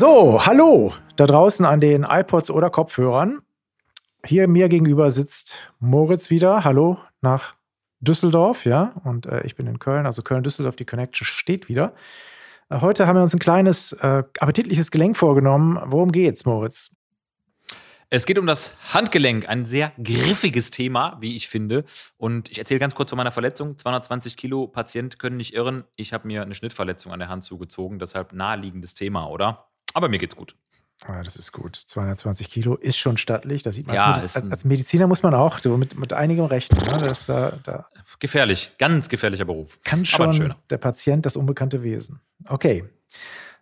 So, hallo da draußen an den iPods oder Kopfhörern. Hier mir gegenüber sitzt Moritz wieder. Hallo nach Düsseldorf, ja. Und äh, ich bin in Köln, also Köln-Düsseldorf, die Connection steht wieder. Äh, heute haben wir uns ein kleines äh, appetitliches Gelenk vorgenommen. Worum geht's, Moritz? Es geht um das Handgelenk, ein sehr griffiges Thema, wie ich finde. Und ich erzähle ganz kurz von meiner Verletzung. 220 Kilo, Patient können nicht irren. Ich habe mir eine Schnittverletzung an der Hand zugezogen, deshalb naheliegendes Thema, oder? Aber mir geht's gut. Ja, das ist gut. 220 Kilo ist schon stattlich. Das sieht man ja, als, als, als, Mediziner muss man auch so mit, mit einigem rechnen. Ne? Das, äh, da gefährlich, ganz gefährlicher Beruf. Kann schon der Patient das unbekannte Wesen. Okay.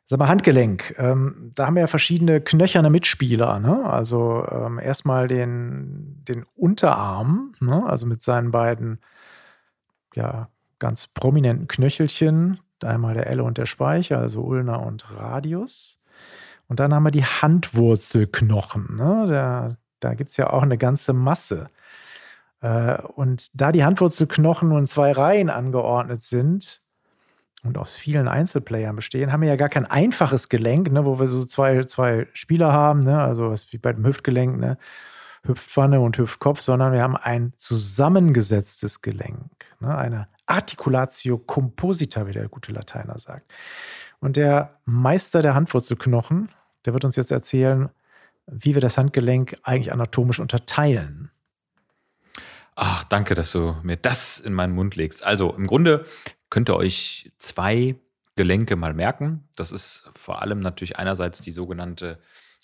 Sag mal, Handgelenk. Ähm, da haben wir ja verschiedene knöcherne Mitspieler. Ne? Also ähm, erstmal den, den Unterarm, ne? also mit seinen beiden ja, ganz prominenten Knöchelchen. Einmal der Elle und der Speicher, also Ulna und Radius. Und dann haben wir die Handwurzelknochen. Ne? Da, da gibt es ja auch eine ganze Masse. Äh, und da die Handwurzelknochen nur in zwei Reihen angeordnet sind, und aus vielen Einzelplayern bestehen, haben wir ja gar kein einfaches Gelenk, ne, wo wir so zwei, zwei Spieler haben, ne, also wie bei dem Hüftgelenk, ne, Hüftpfanne und Hüftkopf, sondern wir haben ein zusammengesetztes Gelenk, ne, eine Articulatio composita, wie der gute Lateiner sagt. Und der Meister der Handwurzelknochen, der wird uns jetzt erzählen, wie wir das Handgelenk eigentlich anatomisch unterteilen. Ach, danke, dass du mir das in meinen Mund legst. Also im Grunde könnt ihr euch zwei Gelenke mal merken. Das ist vor allem natürlich einerseits die sogenannte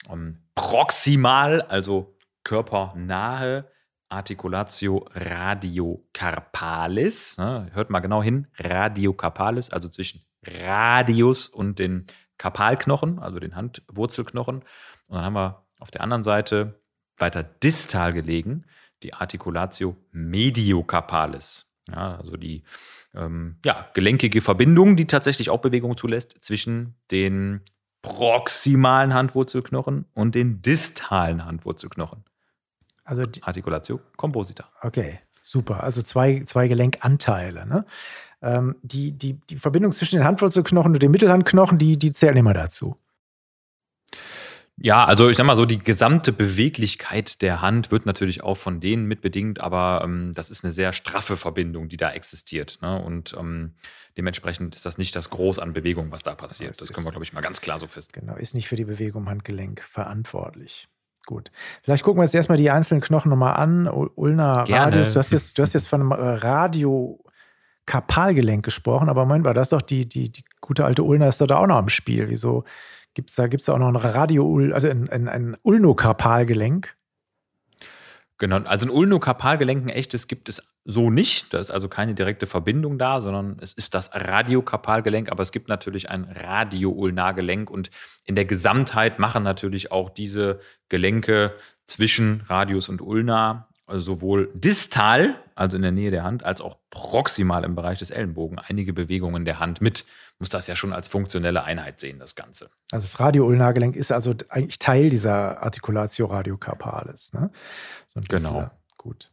ähm, Proximal, also körpernahe Articulatio radiocarpalis. Ne, hört mal genau hin, radiocarpalis, also zwischen Radius und den Karpalknochen, also den Handwurzelknochen. Und dann haben wir auf der anderen Seite weiter distal gelegen die Articulatio mediocarpalis. Ja, also die ähm, ja, gelenkige Verbindung, die tatsächlich auch Bewegung zulässt zwischen den proximalen Handwurzelknochen und den distalen Handwurzelknochen. Also die Articulatio composita. Okay, super. Also zwei, zwei Gelenkanteile. Ne? Ähm, die, die, die Verbindung zwischen den Handwurzelknochen und den Mittelhandknochen, die, die zählen immer dazu. Ja, also ich sag mal so, die gesamte Beweglichkeit der Hand wird natürlich auch von denen mitbedingt, aber ähm, das ist eine sehr straffe Verbindung, die da existiert. Ne? Und ähm, dementsprechend ist das nicht das Groß an Bewegung, was da passiert. Das, das können wir, glaube ich, mal ganz klar so fest. Genau, ist nicht für die Bewegung im Handgelenk verantwortlich. Gut. Vielleicht gucken wir uns erstmal die einzelnen Knochen nochmal an. Ulna, Gerne. Radius. Du hast, jetzt, du hast jetzt von einem äh, Radio-Karpalgelenk gesprochen, aber Moment mal, das ist doch die, die, die gute alte Ulna ist doch da auch noch im Spiel. Wieso? Gibt es da, gibt's da auch noch ein Radio, also ein, ein, ein Ulnokarpalgelenk? Genau, also ein Ulnokarpalgelenk, ein echtes, gibt es so nicht. Da ist also keine direkte Verbindung da, sondern es ist das Radiokarpalgelenk, aber es gibt natürlich ein Radioulnargelenk und in der Gesamtheit machen natürlich auch diese Gelenke zwischen Radius und Ulnar also sowohl distal, also in der Nähe der Hand, als auch proximal im Bereich des Ellenbogen einige Bewegungen der Hand mit muss das ja schon als funktionelle Einheit sehen, das Ganze. Also das Radioulnargelenk ist also eigentlich Teil dieser Articulatio radiocarpalis. Ne? So genau. Gut.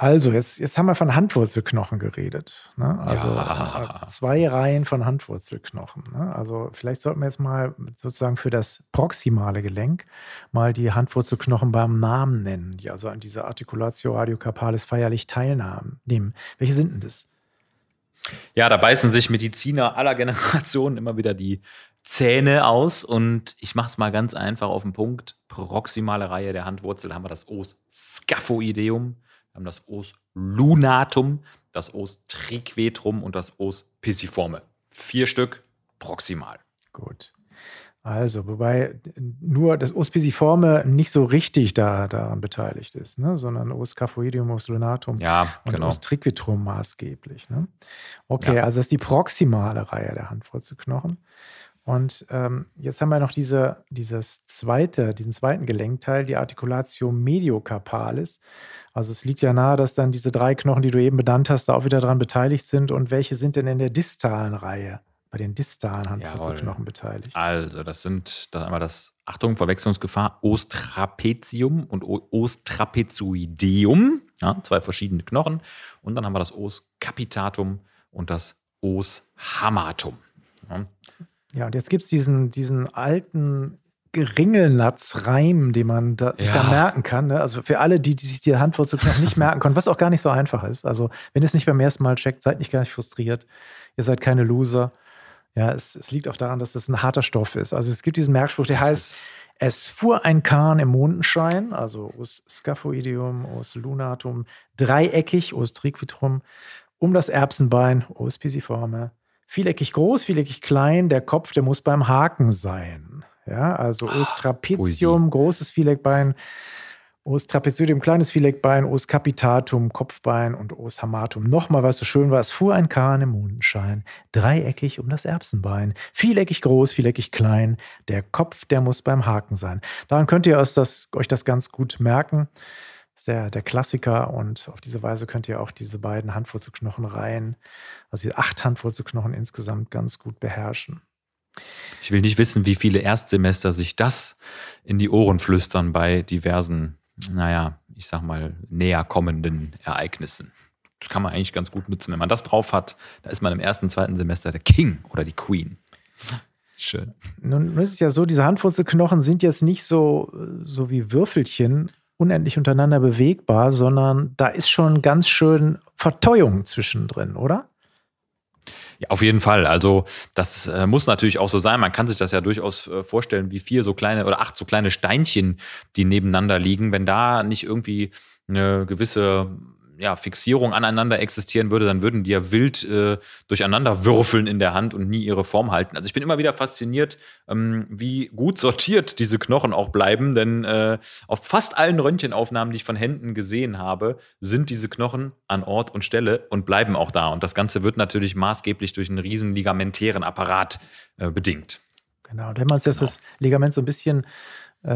Also, jetzt, jetzt haben wir von Handwurzelknochen geredet. Ne? Also ja. Äh, zwei Reihen von Handwurzelknochen. Ne? Also, vielleicht sollten wir jetzt mal sozusagen für das proximale Gelenk mal die Handwurzelknochen beim Namen nennen, die also an dieser Articulatio radiocarpalis feierlich teilnehmen. Welche sind denn das? Ja, da beißen sich Mediziner aller Generationen immer wieder die Zähne aus und ich mache es mal ganz einfach auf den Punkt. Proximale Reihe der Handwurzel haben wir das Os scaphoideum, wir haben das Os lunatum, das Os triquetrum und das Os pisiforme. Vier Stück proximal. Gut. Also, wobei nur das Ospiciforme nicht so richtig da, daran beteiligt ist, ne? sondern Os Scaphoidium, Os Lunatum ja, und genau. Os Triquitrum maßgeblich. Ne? Okay, ja. also das ist die proximale Reihe der Handwurzelknochen. Und ähm, jetzt haben wir noch diese, dieses zweite, diesen zweiten Gelenkteil, die Articulatio mediocarpalis. Also es liegt ja nahe, dass dann diese drei Knochen, die du eben benannt hast, da auch wieder daran beteiligt sind. Und welche sind denn in der distalen Reihe? bei den distalen Handwurzelknochen beteiligt. Also, das sind dann einmal das, Achtung, Verwechslungsgefahr, Ostrapezium und Ostrapezoideum. Ja, zwei verschiedene Knochen. Und dann haben wir das Os capitatum und das Os hamatum. Ja. Ja, und jetzt gibt es diesen, diesen alten Ringelnatz-Reim, den man da, sich Ja. da merken kann. Ne? Also für alle, die, die sich die Handwurzelknochen nicht merken können, was auch gar nicht so einfach ist. Also wenn ihr es nicht beim ersten Mal checkt, seid nicht gar nicht frustriert. Ihr seid keine Loser. Ja, es, es liegt auch daran, dass das ein harter Stoff ist. Also es gibt diesen Merkspruch, der Das heißt, es fuhr ein Kahn im Mondenschein, also os Scaphoideum, os lunatum, dreieckig, os triquitrum, um das Erbsenbein, os pisiforme, vieleckig groß, vieleckig klein, der Kopf, der muss beim Haken sein. Ja, also os Ah, trapezium, großes Vieleckbein, os trapezoidium, kleines Vieleckbein, os capitatum, Kopfbein und os hamatum. Nochmal, was so schön war, es fuhr ein Kahn im Mondenschein, dreieckig um das Erbsenbein, vieleckig groß, vieleckig klein, der Kopf, der muss beim Haken sein. Daran könnt ihr euch das, euch das ganz gut merken. Das ist der, der Klassiker und auf diese Weise könnt ihr auch diese beiden Handwurzelknochenreihen, also die acht Handwurzelknochen insgesamt ganz gut beherrschen. Ich will nicht wissen, wie viele Erstsemester sich das in die Ohren flüstern bei diversen, naja, ich sag mal, näher kommenden Ereignissen. Das kann man eigentlich ganz gut nutzen. Wenn man das drauf hat, da ist man im ersten, zweiten Semester der King oder die Queen. Schön. Nun ist es ja so, diese Handwurzelknochen sind jetzt nicht so, so wie Würfelchen unendlich untereinander bewegbar, sondern da ist schon ganz schön Verteuung zwischendrin, oder? Ja, auf jeden Fall. Also das äh, muss natürlich auch so sein. Man kann sich das ja durchaus äh, vorstellen, wie vier so kleine oder acht so kleine Steinchen, die nebeneinander liegen. Wenn da nicht irgendwie eine gewisse ja, Fixierung aneinander existieren würde, dann würden die ja wild äh, durcheinander würfeln in der Hand und nie ihre Form halten. Also ich bin immer wieder fasziniert, ähm, wie gut sortiert diese Knochen auch bleiben, denn äh, auf fast allen Röntgenaufnahmen, die ich von Händen gesehen habe, sind diese Knochen an Ort und Stelle und bleiben auch da. Und das Ganze wird natürlich maßgeblich durch einen riesen ligamentären Apparat äh, bedingt. Genau. Und wenn uns jetzt Genau. das Ligament so ein bisschen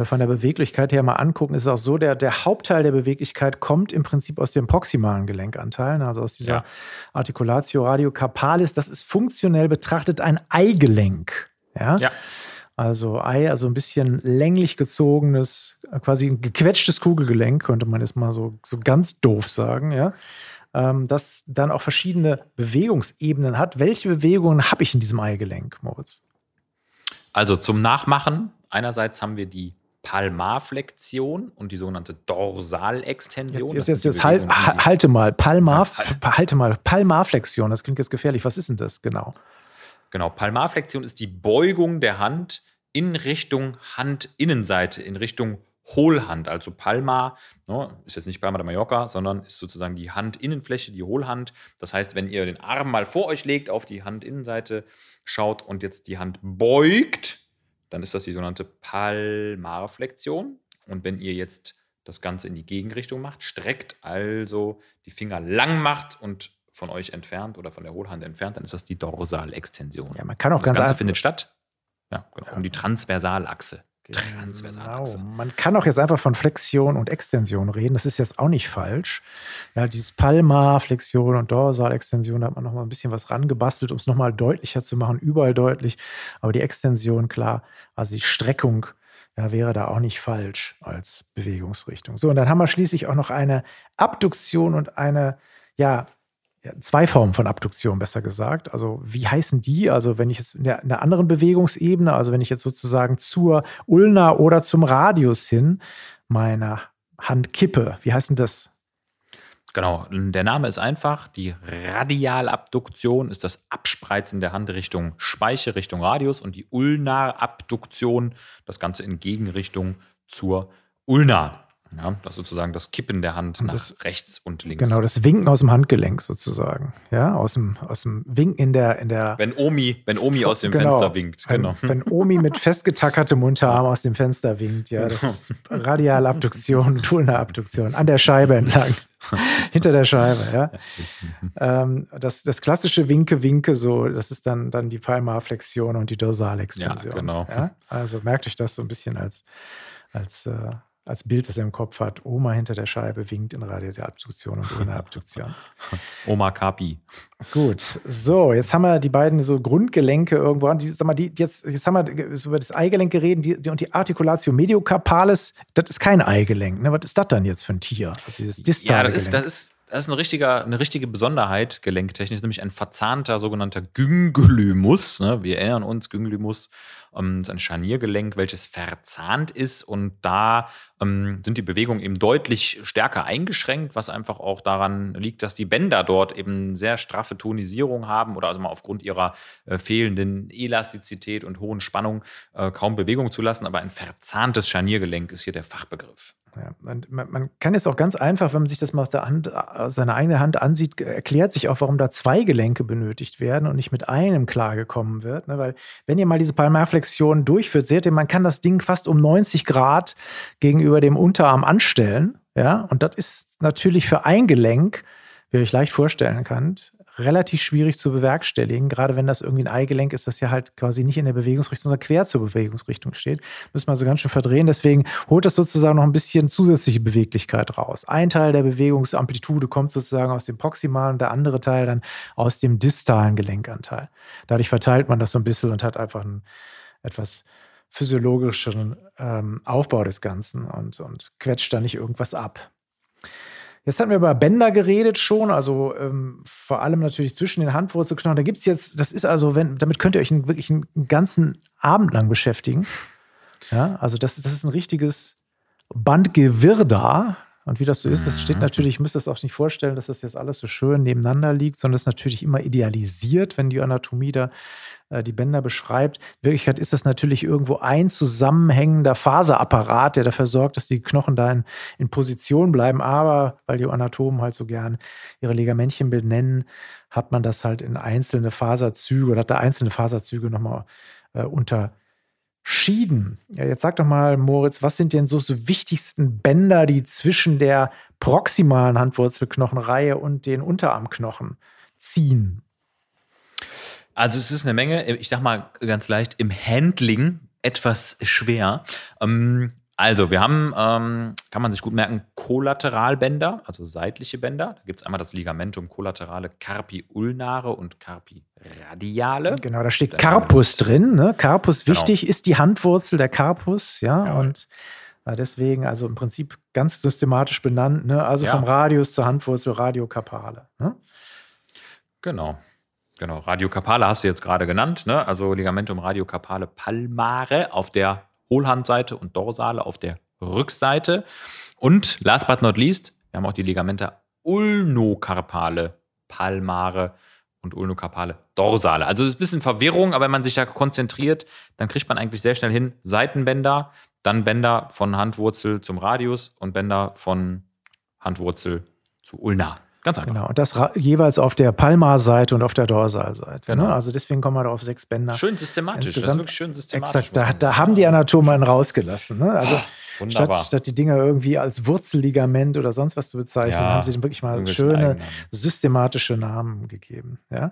von der Beweglichkeit her mal angucken, ist es auch so, der, der Hauptteil der Beweglichkeit kommt im Prinzip aus dem proximalen Gelenkanteil, ne, also aus dieser Ja. Articulatio radiocarpalis. Das ist funktionell betrachtet ein Eigelenk. Ja. Ja. Also Ei, also ein bisschen länglich gezogenes, äh, quasi ein gequetschtes Kugelgelenk, könnte man jetzt mal so, so ganz doof sagen, ja. Ähm, das dann auch verschiedene Bewegungsebenen hat. Welche Bewegungen habe ich in diesem Eigelenk, Moritz? Also zum Nachmachen, einerseits haben wir die Palmarflexion und die sogenannte Dorsalextension. Jetzt, jetzt, jetzt, halt, halte mal, Palmar, Ja, halt. halte mal, Palmarflexion, das klingt jetzt gefährlich. Was ist denn das genau? Genau, Palmarflexion ist die Beugung der Hand in Richtung Handinnenseite, in Richtung Hohlhand. Also Palmar ne, ist jetzt nicht Palma de Mallorca, sondern ist sozusagen die Handinnenfläche, die Hohlhand. Das heißt, wenn ihr den Arm mal vor euch legt, auf die Handinnenseite schaut und jetzt die Hand beugt, dann ist das die sogenannte Palmarflexion. Und wenn ihr jetzt das Ganze in die Gegenrichtung macht, streckt also die Finger lang macht und von euch entfernt oder von der Hohlhand entfernt, dann ist das die Dorsalextension. Ja, man kann auch das ganz Ganze einfach. findet statt ja, genau, um die Transversalachse. Genau. Transversalachse. Man kann auch jetzt einfach von Flexion und Extension reden. Das ist jetzt auch nicht falsch. Ja, dieses Palmarflexion und Dorsalextension, da hat man noch mal ein bisschen was rangebastelt, um es noch mal deutlicher zu machen, überall deutlich. Aber die Extension, klar, also die Streckung, ja, wäre da auch nicht falsch als Bewegungsrichtung. So, und dann haben wir schließlich auch noch eine Abduktion und eine, ja, ja, zwei Formen von Abduktion, besser gesagt. Also, wie heißen die? Also, wenn ich jetzt in der, in der anderen Bewegungsebene, also wenn ich jetzt sozusagen zur Ulna oder zum Radius hin meine Hand kippe, wie heißt denn das? Genau, der Name ist einfach. Die Radialabduktion ist das Abspreizen der Hand Richtung Speiche, Richtung Radius und die Ulnarabduktion, das Ganze in Gegenrichtung zur Ulna. Ja, das ist sozusagen das Kippen der Hand nach das- rechts und links. Genau, das Winken aus dem Handgelenk sozusagen. Ja, aus dem, aus dem Winken in der, in der Wenn Omi, wenn Omi aus dem Genau. Fenster winkt. Wenn, Genau. wenn Omi mit festgetackertem Unterarm aus dem Fenster winkt, ja, das Genau. ist Radialabduktion und Ulnarabduktion an der Scheibe entlang. Hinter der Scheibe, ja. Ähm, das, das klassische Winke-Winke, so, das ist dann, dann die Palmarflexion und die Dorsalextension. Ja, genau. Ja? Also merkt euch das so ein bisschen als, als, äh, als Bild, das ihr im Kopf hat. Oma hinter der Scheibe winkt in Radialabduktion und Ulnarabduktion. Oma Kapi. Gut, so, jetzt haben wir die beiden so Grundgelenke irgendwo an. Die, sag mal, die, jetzt, jetzt haben wir so über das Eigelenk geredet die, die, und die Articulatio mediocarpalis, das ist kein Eigelenk. Ne? Was ist das dann jetzt für ein Tier? Also dieses Ja, distale das ist, das ist, das ist eine, richtige, eine richtige Besonderheit gelenktechnisch, nämlich ein verzahnter sogenannter Gynglymus. Ne? Wir erinnern uns, Gynglymus ähm, ein Scharniergelenk, welches verzahnt ist und da ähm, sind die Bewegungen eben deutlich stärker eingeschränkt, was einfach auch daran liegt, dass die Bänder dort eben sehr straffe Tonisierung haben oder also mal aufgrund ihrer äh, fehlenden Elastizität und hohen Spannung äh, kaum Bewegung zulassen. Aber ein verzahntes Scharniergelenk ist hier der Fachbegriff. Ja, man, man, kann jetzt auch ganz einfach, wenn man sich das mal aus der Hand, aus seiner eigenen Hand ansieht, erklärt sich auch, warum da zwei Gelenke benötigt werden und nicht mit einem klargekommen wird. Ne? Weil, wenn ihr mal diese Palmarflexion durchführt, seht ihr, man kann das Ding fast um 90 Grad gegenüber dem Unterarm anstellen. Ja, und das ist natürlich für ein Gelenk, wie ihr euch leicht vorstellen könnt, relativ schwierig zu bewerkstelligen. Gerade wenn das irgendwie ein Eigelenk ist, das ja halt quasi nicht in der Bewegungsrichtung, sondern quer zur Bewegungsrichtung steht. Müssen wir also ganz schön verdrehen. Deswegen holt das sozusagen noch ein bisschen zusätzliche Beweglichkeit raus. Ein Teil der Bewegungsamplitude kommt sozusagen aus dem proximalen, der andere Teil dann aus dem distalen Gelenkanteil. Dadurch verteilt man das so ein bisschen und hat einfach einen etwas physiologischeren ähm, Aufbau des Ganzen und, und quetscht da nicht irgendwas ab. Jetzt hatten wir über Bänder geredet schon, also ähm, vor allem natürlich zwischen den Handwurzelknochen. Da gibt es jetzt, das ist also, wenn, damit könnt ihr euch einen, wirklich einen ganzen Abend lang beschäftigen. Ja, also das, das ist ein richtiges Bandgewirr da. Und wie das so ist, das steht mhm. natürlich, ich müsste das auch nicht vorstellen, dass das jetzt alles so schön nebeneinander liegt, sondern es ist natürlich immer idealisiert, wenn die Anatomie da äh, die Bänder beschreibt. In Wirklichkeit ist das natürlich irgendwo ein zusammenhängender Faserapparat, der dafür sorgt, dass die Knochen da in, in Position bleiben. Aber weil die Anatomen halt so gern ihre Ligamentchen benennen, hat man das halt in einzelne Faserzüge oder hat da einzelne Faserzüge nochmal äh, unter Schieden. Ja, jetzt sag doch mal, Moritz, was sind denn so die wichtigsten Bänder, die zwischen der proximalen Handwurzelknochenreihe und den Unterarmknochen ziehen? Also es ist eine Menge, ich sag mal ganz leicht, im Handling etwas schwer. Ähm, also, wir haben, ähm, kann man sich gut merken, Kollateralbänder, also seitliche Bänder. Da gibt es einmal das Ligamentum collaterale Carpi ulnare und Carpi radiale. Genau, da steht Carpus drin. Ne? Carpus genau. wichtig, ist die Handwurzel der Carpus, ja. ja. Und äh, deswegen, also im Prinzip ganz systematisch benannt, ne? also ja. vom Radius zur Handwurzel Radiokarpale. Ne? Genau. Genau, Radiokarpale hast du jetzt gerade genannt, ne? also Ligamentum radiokarpale palmare auf der Hohlhandseite und Dorsale auf der Rückseite. Und last but not least, wir haben auch die Ligamenta ulnokarpale palmare und ulnokarpale dorsale. Also es ist ein bisschen Verwirrung, aber wenn man sich da konzentriert, dann kriegt man eigentlich sehr schnell hin Seitenbänder, dann Bänder von Handwurzel zum Radius und Bänder von Handwurzel zu Ulna. Ganz einfach. Genau, und das jeweils auf der Palmar-Seite und auf der Dorsalseite. Ne? Genau. Ne? Also deswegen kommen wir da auf sechs Bänder. Schön systematisch, Insgesamt, das ist wirklich schön systematisch. Exakt, da, da haben die Anatomen rausgelassen. Ne? Also oh, statt, statt, die Dinger irgendwie als Wurzelligament oder sonst was zu bezeichnen, ja, haben sie denen wirklich mal schöne, systematische Namen gegeben. Ja?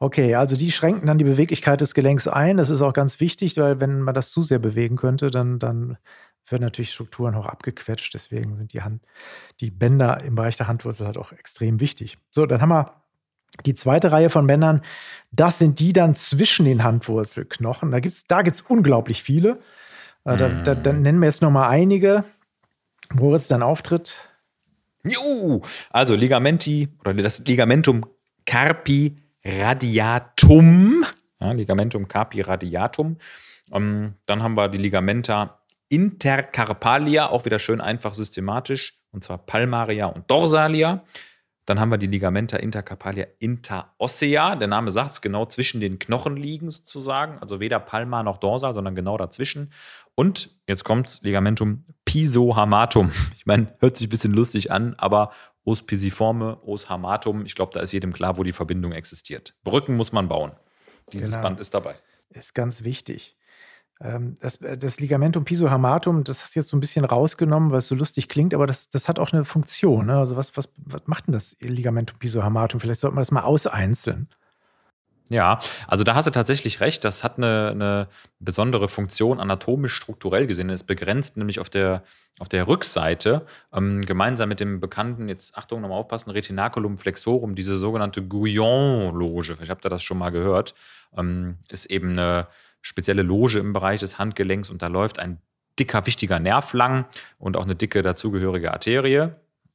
Okay, also die schränken dann die Beweglichkeit des Gelenks ein. Das ist auch ganz wichtig, weil wenn man das zu sehr bewegen könnte, dann, dann werden natürlich Strukturen auch abgequetscht. Deswegen sind die, Hand, die Bänder im Bereich der Handwurzel halt auch extrem wichtig. So, dann haben wir die zweite Reihe von Bändern. Das sind die dann zwischen den Handwurzelknochen. Da gibt es da gibt's unglaublich viele. Äh, da, da, da, mhm. nennen wir jetzt noch mal einige, wo es dann auftritt. Juhu. Also Ligamenti oder das Ligamentum carpi radiatum. Ja, Ligamentum carpi radiatum. Ähm, dann haben wir die Ligamenta Intercarpalia, auch wieder schön einfach systematisch, und zwar Palmaria und Dorsalia. Dann haben wir die Ligamenta intercarpalia interossea. Der Name sagt es, genau zwischen den Knochen liegen sozusagen. Also weder Palmar noch Dorsal, sondern genau dazwischen. Und jetzt kommt Ligamentum pisohamatum. Ich meine, hört sich ein bisschen lustig an, aber os pisiforme, os hamatum. Ich glaube, da ist jedem klar, wo die Verbindung existiert. Brücken muss man bauen. Dieses genau. Band ist dabei. Ist ganz wichtig. Ähm, das, äh, das Ligamentum pisohamatum, das hast du jetzt so ein bisschen rausgenommen, weil es so lustig klingt, aber das, das hat auch eine Funktion. Ne? Also was, was, was macht denn das Ligamentum pisohamatum? Vielleicht sollte man das mal auseinzeln. Ja, also da hast du tatsächlich recht. Das hat eine, eine besondere Funktion anatomisch strukturell gesehen. Es begrenzt nämlich auf der, auf der Rückseite ähm, gemeinsam mit dem bekannten, jetzt Achtung, nochmal aufpassen, Retinaculum flexorum, diese sogenannte Guyon-Loge. Vielleicht habt ihr das schon mal gehört. Ähm, ist eben eine spezielle Loge im Bereich des Handgelenks und da läuft ein dicker, wichtiger Nerv lang und auch eine dicke dazugehörige Arterie.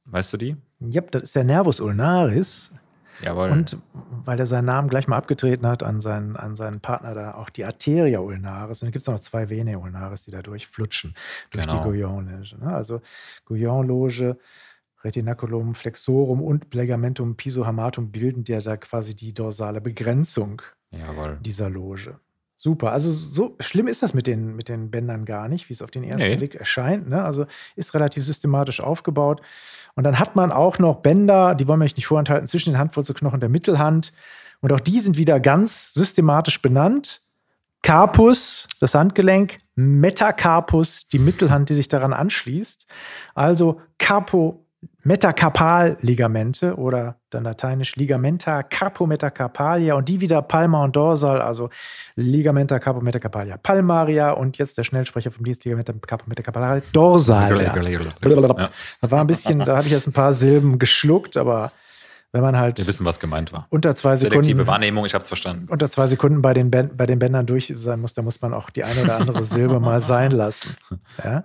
Weißt du die? Ja, das ist der Nervus ulnaris. Jawohl. Und weil er seinen Namen gleich mal abgetreten hat an seinen, an seinen Partner da, auch die Arteria ulnaris. Und dann gibt es noch zwei Vene ulnaris, die da durchflutschen, durch Genau. die Guyon-Loge. Ne? Also Guyon-Loge, Retinaculum flexorum und Ligamentum pisohamatum bilden ja da quasi die dorsale Begrenzung Jawohl. dieser Loge. Super. Also so schlimm ist das mit den, mit den Bändern gar nicht, wie es auf den ersten Nee. Blick erscheint. Ne? Also ist relativ systematisch aufgebaut. Und dann hat man auch noch Bänder, die wollen wir euch nicht vorenthalten, zwischen den Handwurzelknochen der Mittelhand. Und auch die sind wieder ganz systematisch benannt. Carpus, das Handgelenk, Metacarpus, die Mittelhand, die sich daran anschließt. Also Carpo Metacarpalligamente oder dann lateinisch Ligamenta carpometacarpalia und die wieder Palma und Dorsal, also Ligamenta carpometacarpalia palmaria und jetzt der Schnellsprecher vom Dienst Ligamenta carpometacarpalia dorsal. Ja. Da war ein bisschen, da hatte ich jetzt ein paar Silben geschluckt, aber wenn man halt Wir wissen, was gemeint war. unter zwei Selektive Sekunden Wahrnehmung, ich habe es verstanden. unter zwei Sekunden bei den, Bänd, bei den Bändern durch sein muss, da muss man auch die eine oder andere Silbe mal sein lassen. Ja?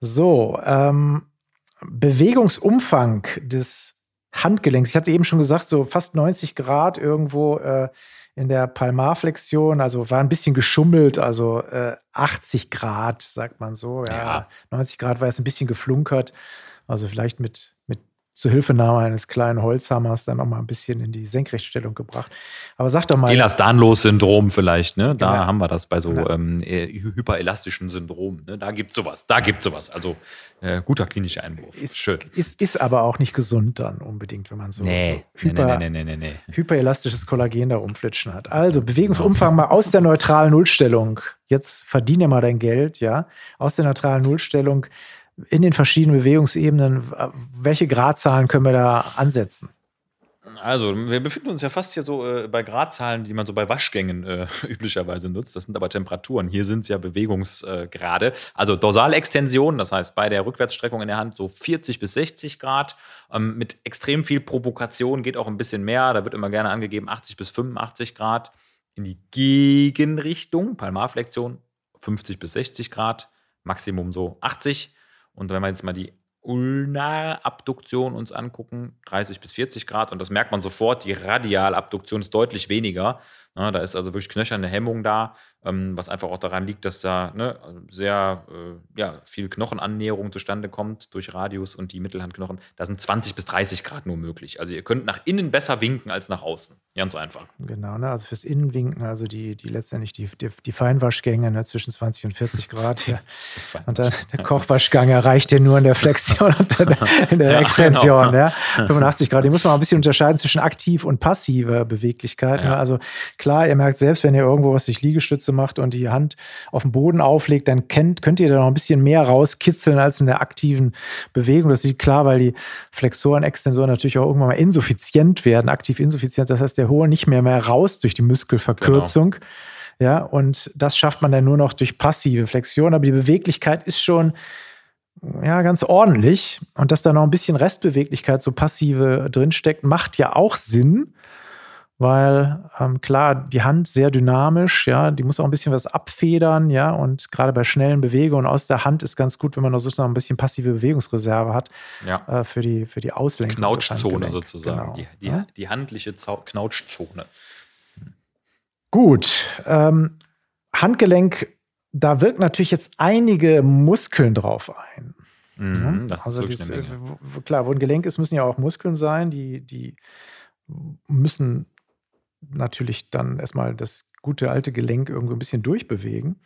So, ähm, Bewegungsumfang des Handgelenks. Ich hatte eben schon gesagt, so fast 90 Grad irgendwo äh, in der Palmarflexion, also war ein bisschen geschummelt, also äh, 80 Grad, sagt man so. Ja. Ja. 90 Grad war es ein bisschen geflunkert, also vielleicht mit Zuhilfenahme eines kleinen Holzhammers dann nochmal ein bisschen in die Senkrechtstellung gebracht. Aber sag doch mal. Elastanlos-Syndrom vielleicht, ne? Da Genau. haben wir das bei so Genau. ähm, äh, hyperelastischen Syndromen. Ne? Da gibt es sowas. Da gibt es sowas. Also äh, guter klinischer Einwurf. Ist, Schön. Ist, ist aber auch nicht gesund dann unbedingt, wenn man so, Nee, so hyper, nee, nee, nee, nee, nee. hyperelastisches Kollagen da rumflitschen hat. Also Bewegungsumfang mal aus der neutralen Nullstellung. Jetzt verdiene mal dein Geld, ja. Aus der neutralen Nullstellung in den verschiedenen Bewegungsebenen. Welche Gradzahlen können wir da ansetzen? Also, wir befinden uns ja fast hier so äh, bei Gradzahlen, die man so bei Waschgängen äh, üblicherweise nutzt. Das sind aber Temperaturen. Hier sind es ja Bewegungsgrade. Also Dorsalextension, das heißt bei der Rückwärtsstreckung in der Hand so 40 bis 60 Grad. Ähm, mit extrem viel Provokation geht auch ein bisschen mehr. Da wird immer gerne angegeben 80 bis 85 Grad. In die Gegenrichtung, Palmarflexion 50 bis 60 Grad, Maximum so 80. Und wenn wir jetzt mal die Ulnarabduktion uns angucken, 30 bis 40 Grad. Und das merkt man sofort. Die Radialabduktion ist deutlich weniger. Ja, da ist also wirklich knöcherne Hemmung da, ähm, was einfach auch daran liegt, dass da ne, sehr äh, ja, viel Knochenannäherung zustande kommt durch Radius und die Mittelhandknochen. Da sind 20 bis 30 Grad nur möglich. Also ihr könnt nach innen besser winken als nach außen. Ganz einfach. Genau, ne? also fürs Innenwinken, also die, die letztendlich die, die, die Feinwaschgänge ne? zwischen 20 und 40 Grad. Ja. Und dann der Kochwaschgang erreicht ja nur in der Flexion und in der, in der Ja, Extension. genau. Ja. 85 Grad. Die muss man auch ein bisschen unterscheiden zwischen aktiv und passiver Beweglichkeit. Ne? Also klar, ihr merkt selbst, wenn ihr irgendwo was durch Liegestütze macht und die Hand auf den Boden auflegt, dann kennt, könnt ihr da noch ein bisschen mehr rauskitzeln als in der aktiven Bewegung. Das ist klar, weil die Flexoren, Extensoren natürlich auch irgendwann mal insuffizient werden, aktiv insuffizient. Das heißt, der holt nicht mehr mehr raus durch die Muskelverkürzung. Ja, und das schafft man dann nur noch durch passive Flexion. Aber die Beweglichkeit ist schon ja, ganz ordentlich. Und dass da noch ein bisschen Restbeweglichkeit, so passive drinsteckt, macht ja auch Sinn. Weil ähm, klar, die Hand sehr dynamisch, ja, die muss auch ein bisschen was abfedern, ja, und gerade bei schnellen Bewegungen aus der Hand ist ganz gut, wenn man noch so noch ein bisschen passive Bewegungsreserve hat Ja. äh, für die für die Auslenkung. Knautschzone sozusagen. Genau. Die, die, ja? die handliche Zau Knautschzone. Gut. Ähm, Handgelenk, da wirken natürlich jetzt einige Muskeln drauf ein. Mhm, das also ist eine äh, klar, wo ein Gelenk ist, müssen ja auch Muskeln sein, die, die müssen natürlich dann erstmal das gute alte Gelenk irgendwo ein bisschen durchbewegen.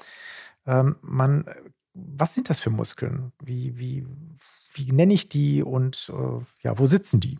Ähm, man, was sind das für Muskeln? Wie, wie, wie nenne ich die und äh, ja, wo sitzen die?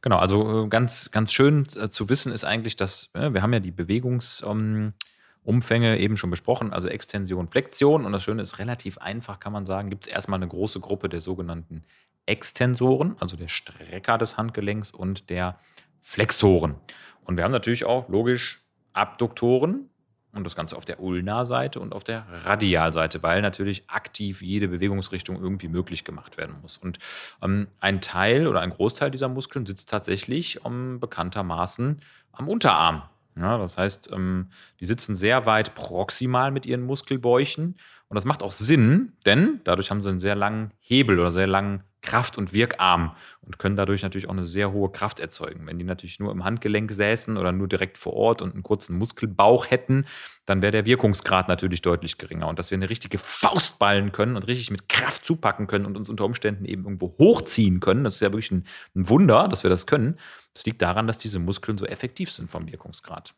Genau, also äh, ganz, ganz schön äh, zu wissen ist eigentlich, dass äh, wir haben ja die Bewegungsumfänge eben schon besprochen, also Extension, Flexion. Und das Schöne ist, relativ einfach kann man sagen, gibt es erstmal eine große Gruppe der sogenannten Extensoren, also der Strecker des Handgelenks und der Flexoren. Und wir haben natürlich auch logisch Abduktoren und das Ganze auf der Ulnarseite und auf der Radialseite, weil natürlich aktiv jede Bewegungsrichtung irgendwie möglich gemacht werden muss. Und ähm, ein Teil oder ein Großteil dieser Muskeln sitzt tatsächlich ähm, bekanntermaßen am Unterarm. Ja, das heißt, ähm, die sitzen sehr weit proximal mit ihren Muskelbäuchen. Und das macht auch Sinn, denn dadurch haben sie einen sehr langen Hebel oder sehr langen kraft- und wirkarm und können dadurch natürlich auch eine sehr hohe Kraft erzeugen. Wenn die natürlich nur im Handgelenk säßen oder nur direkt vor Ort und einen kurzen Muskelbauch hätten, dann wäre der Wirkungsgrad natürlich deutlich geringer. Und dass wir eine richtige Faust ballen können und richtig mit Kraft zupacken können und uns unter Umständen eben irgendwo hochziehen können, das ist ja wirklich ein, ein Wunder, dass wir das können. Das liegt daran, dass diese Muskeln so effektiv sind vom Wirkungsgrad.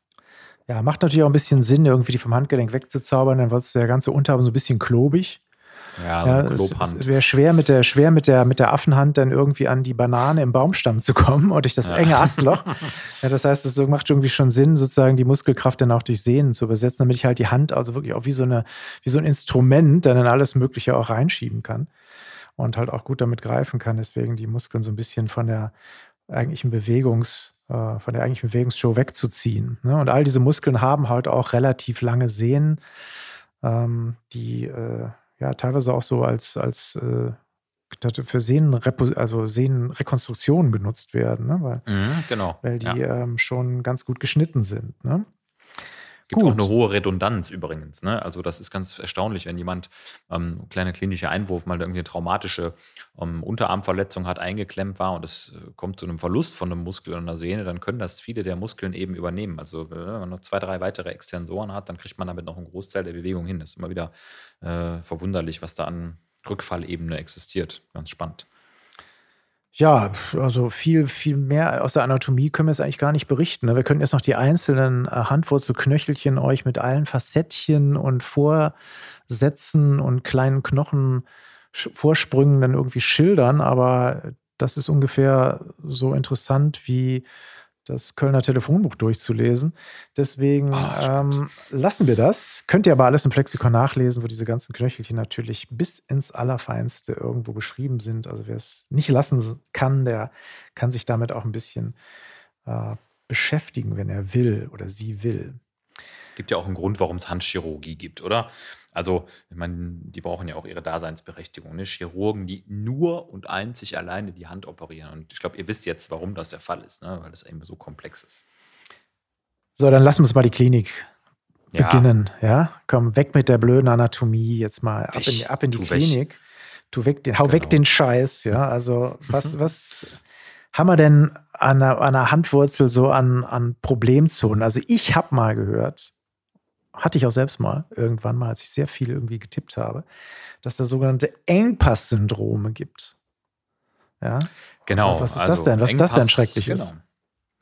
Ja, macht natürlich auch ein bisschen Sinn, irgendwie die vom Handgelenk wegzuzaubern, dann wird der ganze Unterarm so ein bisschen klobig. Ja, Ja, es, es wäre schwer mit der schwer mit der mit der Affenhand dann irgendwie an die Banane im Baumstamm zu kommen und durch das Ja. enge Astloch. ja, das heißt, es macht irgendwie schon Sinn, sozusagen die Muskelkraft dann auch durch Sehnen zu übersetzen, damit ich halt die Hand also wirklich auch wie so eine wie so ein Instrument dann in alles Mögliche auch reinschieben kann und halt auch gut damit greifen kann. Deswegen die Muskeln so ein bisschen von der eigentlichen Bewegungs äh, von der eigentlichen Bewegungsshow wegzuziehen. Ne? Und all diese Muskeln haben halt auch relativ lange Sehnen, ähm, die äh, ja teilweise auch so als, als äh, für Sehnenrepo also Sehnenrekonstruktion genutzt werden, ne? weil, Mhm, genau. weil die ja. ähm, schon ganz gut geschnitten sind. Ne? Gibt auch Gut. eine hohe Redundanz übrigens. Ne? Also das ist ganz erstaunlich, wenn jemand ähm, kleiner klinischer Einwurf mal irgendwie eine traumatische ähm, Unterarmverletzung hat, eingeklemmt war und es äh, kommt zu einem Verlust von einem Muskel oder einer Sehne, dann können das viele der Muskeln eben übernehmen. Also äh, wenn man noch zwei, drei weitere Extensoren hat, dann kriegt man damit noch einen Großteil der Bewegung hin. Das ist immer wieder äh, verwunderlich, was da an Rückfallebene existiert. Ganz spannend. Ja, also viel, viel mehr aus der Anatomie können wir jetzt eigentlich gar nicht berichten. ne? Wir könnten jetzt noch die einzelnen äh, Handwurzelknöchelchen euch mit allen Facettchen und Vorsätzen und kleinen Knochenvorsprüngen dann irgendwie schildern, aber das ist ungefähr so interessant wie das Kölner Telefonbuch durchzulesen. Deswegen spannend. ähm, lassen wir das. Könnt ihr aber alles im Flexikon nachlesen, wo diese ganzen Knöchelchen natürlich bis ins Allerfeinste irgendwo beschrieben sind. Also wer es nicht lassen kann, der kann sich damit auch ein bisschen äh, beschäftigen, wenn er will oder sie will. Gibt ja auch einen Grund, warum es Handchirurgie gibt, oder? Also, ich meine, die brauchen ja auch ihre Daseinsberechtigung. Ne? Chirurgen, die nur und einzig alleine die Hand operieren. Und ich glaube, ihr wisst jetzt, warum das der Fall ist, ne? weil das eben so komplex ist. So, dann lassen wir uns mal die Klinik Ja, beginnen. Ja, komm, weg mit der blöden Anatomie jetzt mal ab in, Weg, ab in die tu weg. Klinik. Tu weg den, hau weg Genau. den Scheiß. Ja, also was, was haben wir denn an einer, an einer Handwurzel so an, an Problemzonen? Also ich habe mal gehört, hatte ich auch selbst mal irgendwann mal, als ich sehr viel irgendwie getippt habe, dass da sogenannte Engpass-Syndrome gibt. Ja, Genau. Was ist das denn? Was ist das denn Schreckliches? Genau.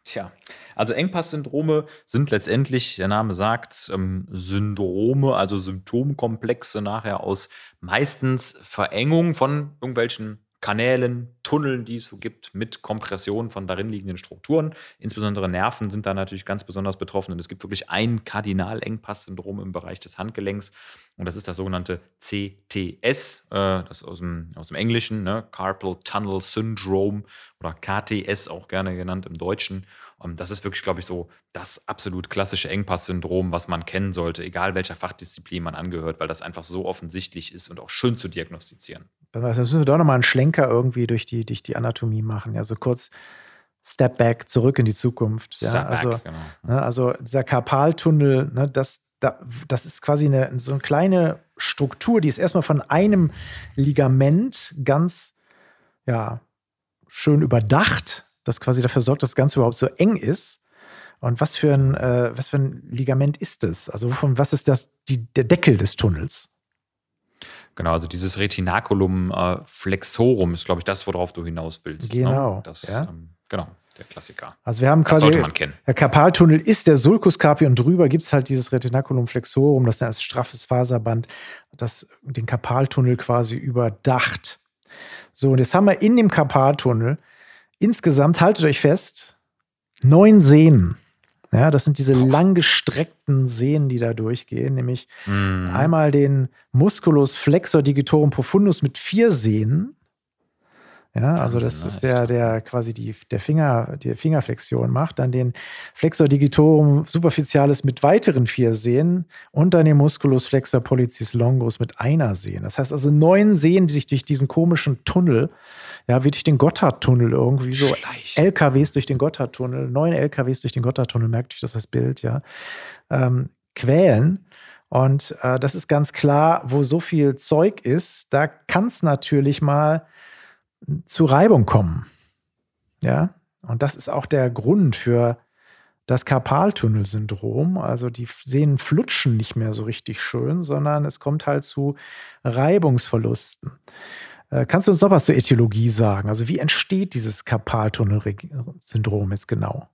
Tja, also Engpass-Syndrome sind letztendlich, der Name sagt, ähm, Syndrome, also Symptomkomplexe nachher aus meistens Verengung von irgendwelchen Kanälen, Tunneln, die es so gibt, mit Kompression von darin liegenden Strukturen. Insbesondere Nerven sind da natürlich ganz besonders betroffen. Und es gibt wirklich ein Kardinalengpass-Syndrom im Bereich des Handgelenks. Und das ist das sogenannte CTS, äh, das aus dem, aus dem Englischen, ne? Carpal Tunnel Syndrome oder KTS auch gerne genannt im Deutschen. Und das ist wirklich, glaube ich, so das absolut klassische Engpass-Syndrom, was man kennen sollte, egal welcher Fachdisziplin man angehört, weil das einfach so offensichtlich ist und auch schön zu diagnostizieren. Dann müssen wir doch nochmal einen Schlenker irgendwie durch die, durch die Anatomie machen. Ja, so kurz Step back, zurück in die Zukunft. Ja, Step back, also, genau. ne, also dieser Karpaltunnel, ne, das, da, das ist quasi eine, so eine kleine Struktur, die ist erstmal von einem Ligament ganz ja, schön überdacht, das quasi dafür sorgt, dass das Ganze überhaupt so eng ist. Und was für ein, äh, was für ein Ligament ist das? Also wovon, was ist das, die, der Deckel des Tunnels? Genau, also dieses Retinaculum äh, flexorum ist, glaube ich, das, worauf du hinaus willst. Genau, Ne? Das, ja. ähm, genau, der Klassiker. Also wir haben Das quasi sollte man kennen. Der Karpaltunnel ist der Sulcuscarpi und drüber gibt es halt dieses Retinaculum flexorum, das ist ein straffes Faserband, das den Karpaltunnel quasi überdacht. So, und jetzt haben wir in dem Karpaltunnel insgesamt, haltet euch fest, neun Sehnen. Ja, das sind diese langgestreckten Sehnen, die da durchgehen, nämlich Mhm. einmal den Musculus flexor digitorum profundus mit vier Sehnen. Ja, also das ist der, der quasi die, der Finger, die Fingerflexion macht. Dann den Flexor digitorum superficialis mit weiteren vier Sehnen und dann den Musculus flexor pollicis longus mit einer Sehne. Das heißt also neun Sehnen, die sich durch diesen komischen Tunnel, ja, wie durch den Gotthardtunnel irgendwie so Schleichen. LKWs durch den Gotthardtunnel, neun LKWs durch den Gotthardtunnel, merkt euch das das Bild, ja, ähm, quälen. Und äh, das ist ganz klar, wo so viel Zeug ist, da kann es natürlich mal zu Reibung kommen. Ja, und das ist auch der Grund für das Karpaltunnelsyndrom. Also die Sehnen flutschen nicht mehr so richtig schön, sondern es kommt halt zu Reibungsverlusten. Äh, kannst du uns noch was zur Äthiologie sagen? Also wie entsteht dieses Karpaltunnelsyndrom jetzt genau?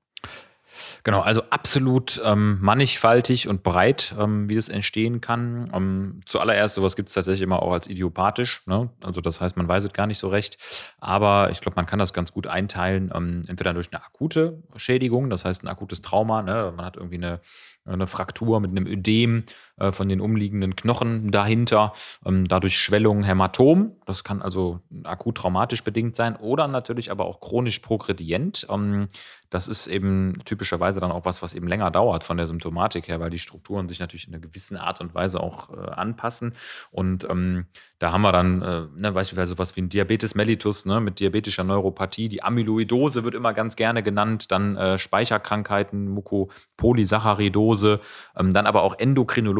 Genau, also absolut ähm, mannigfaltig und breit, ähm, wie das entstehen kann. Ähm, zuallererst, sowas gibt es tatsächlich immer auch als idiopathisch. Ne? Also das heißt, man weiß es gar nicht so recht. Aber ich glaube, man kann das ganz gut einteilen, ähm, entweder durch eine akute Schädigung, das heißt ein akutes Trauma. Ne? Man hat irgendwie eine eine Fraktur mit einem Ödem äh, von den umliegenden Knochen dahinter, ähm, dadurch Schwellung, Hämatom. Das kann also akut traumatisch bedingt sein oder natürlich aber auch chronisch progredient. Ähm, das ist eben typischerweise dann auch was, was eben länger dauert von der Symptomatik her, weil die Strukturen sich natürlich in einer gewissen Art und Weise auch äh, anpassen. Und ähm, da haben wir dann äh, ne, beispielsweise sowas wie ein Diabetes mellitus ne, mit diabetischer Neuropathie. Die Amyloidose wird immer ganz gerne genannt. Dann äh, Speicherkrankheiten, Mukopolysaccharidose. Ähm, dann aber auch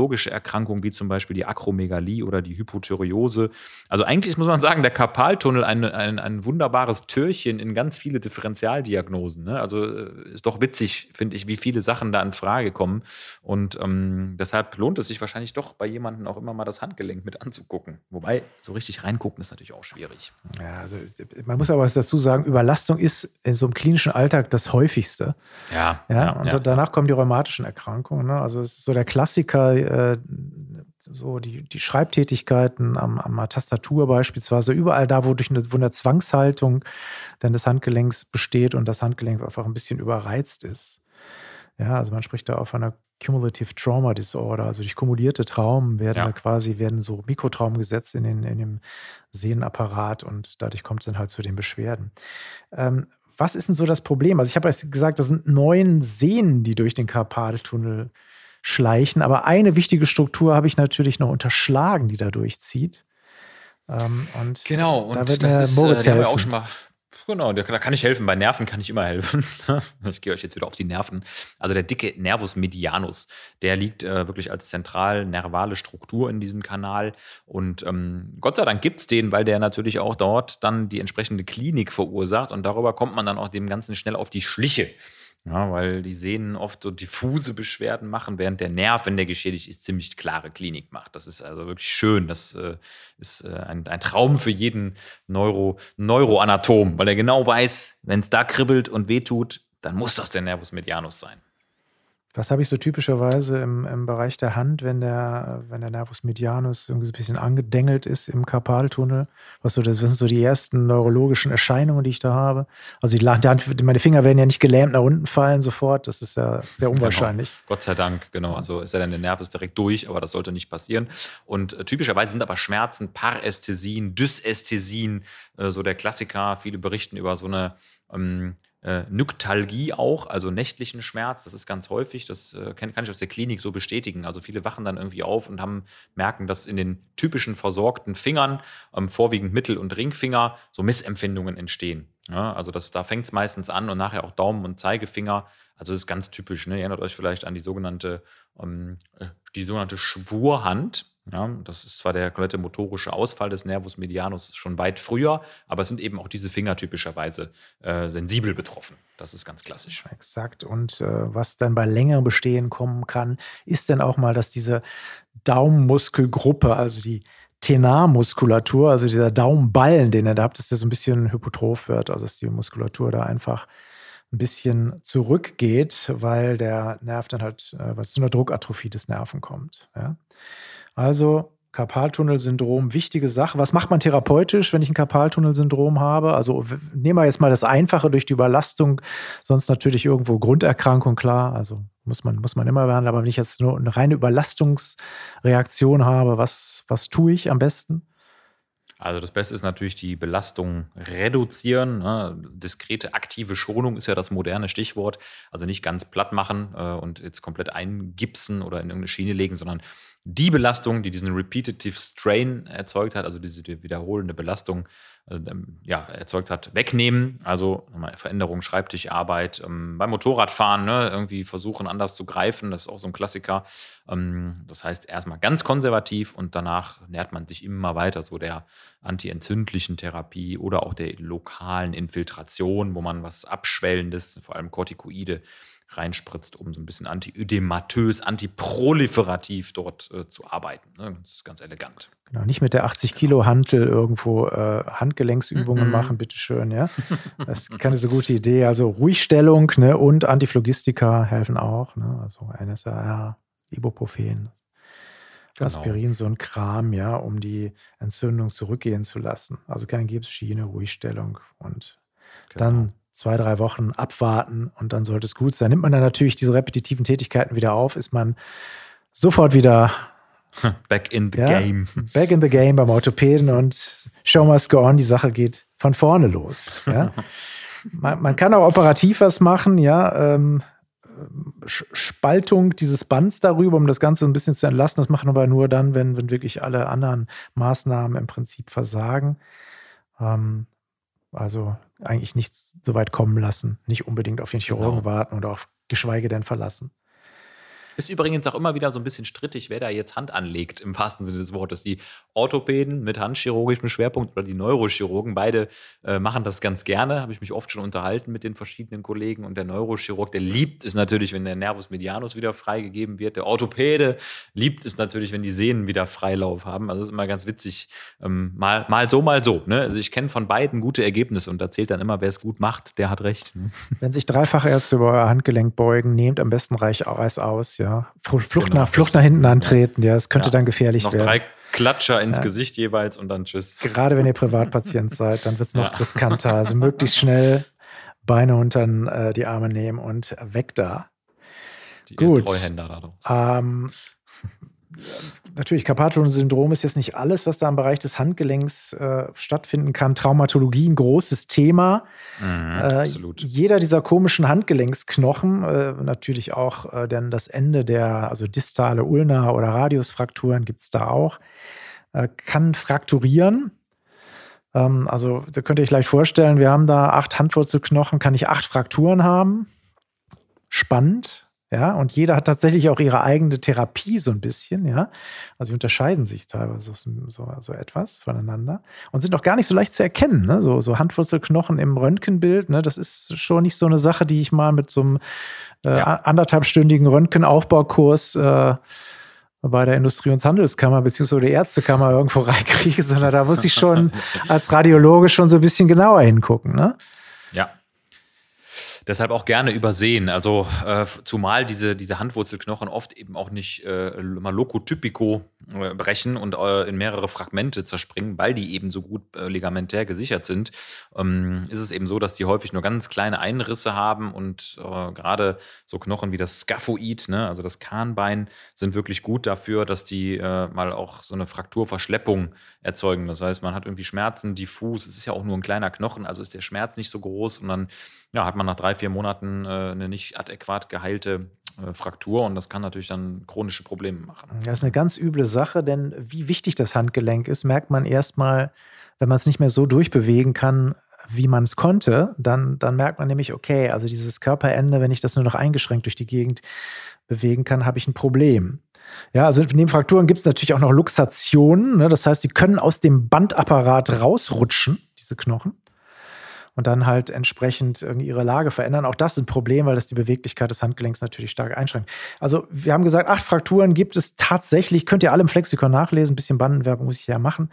endokrinologische Erkrankungen wie zum Beispiel die Akromegalie oder die Hypothyreose. Also eigentlich muss man sagen, der Karpaltunnel ein, ein, ein wunderbares Türchen in ganz viele Differentialdiagnosen. Ne? Also äh, ist doch witzig, finde ich, wie viele Sachen da in Frage kommen. Und ähm, deshalb lohnt es sich wahrscheinlich doch bei jemandem auch immer mal das Handgelenk mit anzugucken. Wobei, so richtig reingucken ist natürlich auch schwierig. Ja, also man muss aber was dazu sagen, Überlastung ist in so einem klinischen Alltag das häufigste. Ja. ja, und ja. danach kommen die rheumatischen Erkrankungen. Ne? Also es ist so der Klassiker, äh, so die, die Schreibtätigkeiten am, am Tastatur beispielsweise, überall da, wo durch eine, wo eine Zwangshaltung dann des Handgelenks besteht und das Handgelenk einfach ein bisschen überreizt ist. Ja, also man spricht da auch von einer Cumulative Trauma Disorder, also durch kumulierte Traumen werden ja. quasi, werden so Mikrotraumen gesetzt in, den, in dem Sehnenapparat und dadurch kommt es dann halt zu den Beschwerden. Ähm, was ist denn so das Problem? Also ich habe jetzt gesagt, das sind neun Sehnen, die durch den Karpaltunnel schleichen. Aber eine wichtige Struktur habe ich natürlich noch unterschlagen, die da durchzieht. Ähm, und genau, und da wird das ist, Moritz äh, helfen. auch schon mal Genau, da kann ich helfen. Bei Nerven kann ich immer helfen. ich gehe euch jetzt wieder auf die Nerven. Also der dicke Nervus medianus, der liegt äh, wirklich als zentral nervale Struktur in diesem Kanal. Und ähm, Gott sei Dank gibt es den, weil der natürlich auch dort dann die entsprechende Klinik verursacht. Und darüber kommt man dann auch dem Ganzen schnell auf die Schliche. Ja, weil die Sehnen oft so diffuse Beschwerden machen, während der Nerv, wenn der geschädigt ist, ziemlich klare Klinik macht. Das ist also wirklich schön. Das äh, ist äh, ein, ein, Traum für jeden Neuro, Neuroanatom, weil er genau weiß, wenn es da kribbelt und wehtut, dann muss das der Nervus medianus sein. Was habe ich so typischerweise im, im Bereich der Hand, wenn der, wenn der Nervus medianus irgendwie so ein bisschen angedengelt ist im Karpaltunnel? Was, so, das sind so die ersten neurologischen Erscheinungen, die ich da habe. Also die, Hand, meine Finger werden ja nicht gelähmt nach unten fallen sofort. Das ist ja sehr genau. unwahrscheinlich. Genau. Gott sei Dank, genau. Also ist ja dann der Nerv ist direkt durch, aber das sollte nicht passieren. Und äh, typischerweise sind aber Schmerzen, Parästhesien, Dysästhesien, äh, so der Klassiker. Viele berichten über so eine ähm, äh, Nyktalgie auch, also nächtlichen Schmerz. Das ist ganz häufig. Das äh, kann, kann, ich aus der Klinik so bestätigen. Also viele wachen dann irgendwie auf und haben, merken, dass in den typischen versorgten Fingern, ähm, vorwiegend Mittel- und Ringfinger, so Missempfindungen entstehen. Ja, also das, da fängt es meistens an und nachher auch Daumen und Zeigefinger. Also das ist ganz typisch. Ne? Ihr erinnert euch vielleicht an die sogenannte, ähm, äh, die sogenannte Schwurhand. Ja, das ist zwar der komplette motorische Ausfall des Nervus medianus schon weit früher, aber es sind eben auch diese Finger typischerweise äh, sensibel betroffen. Das ist ganz klassisch. Exakt. Und äh, was dann bei längerem Bestehen kommen kann, ist dann auch mal, dass diese Daumenmuskelgruppe, also die Tenarmuskulatur, also dieser Daumenballen, den ihr da habt, dass der so ein bisschen hypotroph wird, also dass die Muskulatur da einfach ein bisschen zurückgeht, weil der Nerv dann halt, äh, was zu einer Druckatrophie des Nerven kommt. Ja? Also Karpaltunnelsyndrom, wichtige Sache. Was macht man therapeutisch, wenn ich ein Karpaltunnelsyndrom habe? Also nehmen wir jetzt mal das Einfache durch die Überlastung, sonst natürlich irgendwo Grunderkrankung, klar. Also muss man, muss man immer behandeln. Aber wenn ich jetzt nur eine reine Überlastungsreaktion habe, was, was tue ich am besten? Also das Beste ist natürlich die Belastung reduzieren. Ne? Diskrete aktive Schonung ist ja das moderne Stichwort. Also nicht ganz platt machen äh, und jetzt komplett eingipsen oder in irgendeine Schiene legen, sondern die Belastung, die diesen Repetitive Strain erzeugt hat, also diese die wiederholende Belastung ja, erzeugt hat, wegnehmen. Also Veränderung, Schreibtischarbeit, ähm, beim Motorradfahren ne, irgendwie versuchen anders zu greifen, das ist auch so ein Klassiker. Ähm, das heißt erstmal ganz konservativ und danach nähert man sich immer weiter so der antientzündlichen Therapie oder auch der lokalen Infiltration, wo man was Abschwellendes, vor allem Corticoide, reinspritzt, um so ein bisschen antiödematös, antiproliferativ dort äh, zu arbeiten. Ne? Das ist ganz elegant. Genau, nicht mit der 80 Kilo Hantel irgendwo äh, Handgelenksübungen mm -mm. machen, bitteschön, ja. Das ist keine so gute Idee. Also Ruhigstellung ne, und Antiphlogistika helfen auch. Ne? Also NSAR, Ibuprofen, genau. Aspirin, so ein Kram, ja, um die Entzündung zurückgehen zu lassen. Also keine Gipsschiene, Ruhigstellung und genau. dann zwei, drei Wochen abwarten und dann sollte es gut sein. Nimmt man dann natürlich diese repetitiven Tätigkeiten wieder auf, ist man sofort wieder back in the ja, game. Back in the game beim Orthopäden und show must go on, die Sache geht von vorne los. Ja. man, man, kann auch operativ was machen, ja. Ähm, Spaltung dieses Bands darüber, um das Ganze ein bisschen zu entlasten. Das machen wir aber nur dann, wenn, wenn wirklich alle anderen Maßnahmen im Prinzip versagen. Ähm, also eigentlich nichts so weit kommen lassen, nicht unbedingt auf den Chirurgen genau. warten oder auf geschweige denn verlassen. Ist übrigens auch immer wieder so ein bisschen strittig, wer da jetzt Hand anlegt, im wahrsten Sinne des Wortes. Die Orthopäden mit handchirurgischem Schwerpunkt oder die Neurochirurgen, beide äh, machen das ganz gerne. Habe ich mich oft schon unterhalten mit den verschiedenen Kollegen. Und der Neurochirurg, der liebt es natürlich, wenn der Nervus medianus wieder freigegeben wird. Der Orthopäde liebt es natürlich, wenn die Sehnen wieder Freilauf haben. Also das ist immer ganz witzig. Ähm, mal, mal so, mal so. Ne? Also ich kenne von beiden gute Ergebnisse und da zählt dann immer, wer es gut macht, der hat recht. Ne? Wenn sich Dreifachärzte über euer Handgelenk beugen, nehmt am besten Reich aus, ja. Flucht, genau, nach, Flucht nach hinten antreten, ja, das könnte ja. dann gefährlich noch werden. Drei Klatscher ins ja. Gesicht jeweils und dann tschüss. Gerade wenn ihr Privatpatient seid, dann wird es noch ja. riskanter. Also möglichst schnell Beine unter äh, die Arme nehmen und weg da. Die Gut. Treuhänder da ähm, natürlich, Carpatulon-Syndrom ist jetzt nicht alles, was da im Bereich des Handgelenks äh, stattfinden kann. Traumatologie, ein großes Thema. Mhm, äh, absolut. Jeder dieser komischen Handgelenksknochen, äh, natürlich auch äh, denn das Ende der, also distale Ulna- oder Radiusfrakturen gibt es da auch, äh, kann frakturieren. Ähm, also, da könnt ihr euch leicht vorstellen, wir haben da acht Handwurzelknochen, kann ich acht Frakturen haben. Spannend. Ja, und jeder hat tatsächlich auch ihre eigene Therapie so ein bisschen, ja. Also sie unterscheiden sich teilweise so, so, so etwas voneinander und sind auch gar nicht so leicht zu erkennen. Ne? So, so Handwurzelknochen im Röntgenbild, ne? das ist schon nicht so eine Sache, die ich mal mit so einem äh, ja. anderthalbstündigen Röntgenaufbaukurs äh, bei der Industrie- und Handelskammer beziehungsweise der Ärztekammer irgendwo reinkriege, sondern da muss ich schon als Radiologe schon so ein bisschen genauer hingucken. Ne? Deshalb auch gerne übersehen. Also äh, zumal diese, diese Handwurzelknochen oft eben auch nicht äh, mal lokotypico äh, brechen und äh, in mehrere Fragmente zerspringen, weil die eben so gut äh, ligamentär gesichert sind, ähm, ist es eben so, dass die häufig nur ganz kleine Einrisse haben und äh, gerade so Knochen wie das Scaphoid, ne, also das Kahnbein, sind wirklich gut dafür, dass die mal auch so eine Frakturverschleppung erzeugen. Das heißt, man hat irgendwie Schmerzen diffus, es ist ja auch nur ein kleiner Knochen, also ist der Schmerz nicht so groß und dann ja, hat man nach drei, vier Monaten eine nicht adäquat geheilte äh, Fraktur und das kann natürlich dann chronische Probleme machen. Das ist eine ganz üble Sache, denn wie wichtig das Handgelenk ist, merkt man erstmal, wenn man es nicht mehr so durchbewegen kann, wie man es konnte, dann, dann merkt man nämlich, okay, also dieses Körperende, wenn ich das nur noch eingeschränkt durch die Gegend bewegen kann, habe ich ein Problem. Ja, also neben Frakturen gibt es natürlich auch noch Luxationen. Ne? Das heißt, die können aus dem Bandapparat rausrutschen, diese Knochen und dann halt entsprechend irgendwie ihre Lage verändern. Auch das ist ein Problem, weil das die Beweglichkeit des Handgelenks natürlich stark einschränkt. Also wir haben gesagt, acht Frakturen gibt es tatsächlich. Könnt ihr alle im Flexikon nachlesen. Ein bisschen Bandenwerbung muss ich ja machen.